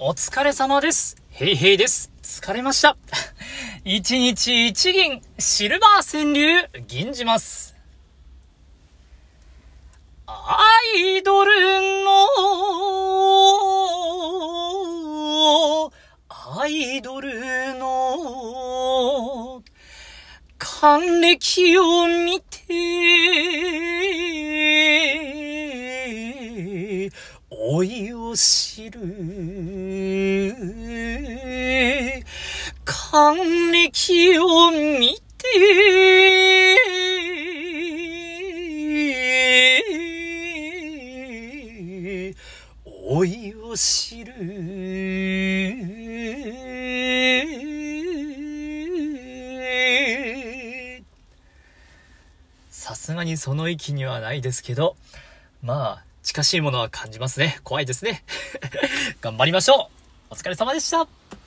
お疲れ様です。ヘイヘイです。疲れました。一日一銀、シルバー川柳、銀じます。アイドルの、アイドルの、還暦を見老いを知る。還暦を見て、老いを知る。さすがにその域にはないですけど、まあ、近しいものは感じますね。怖いですね。頑張りましょうお疲れ様でした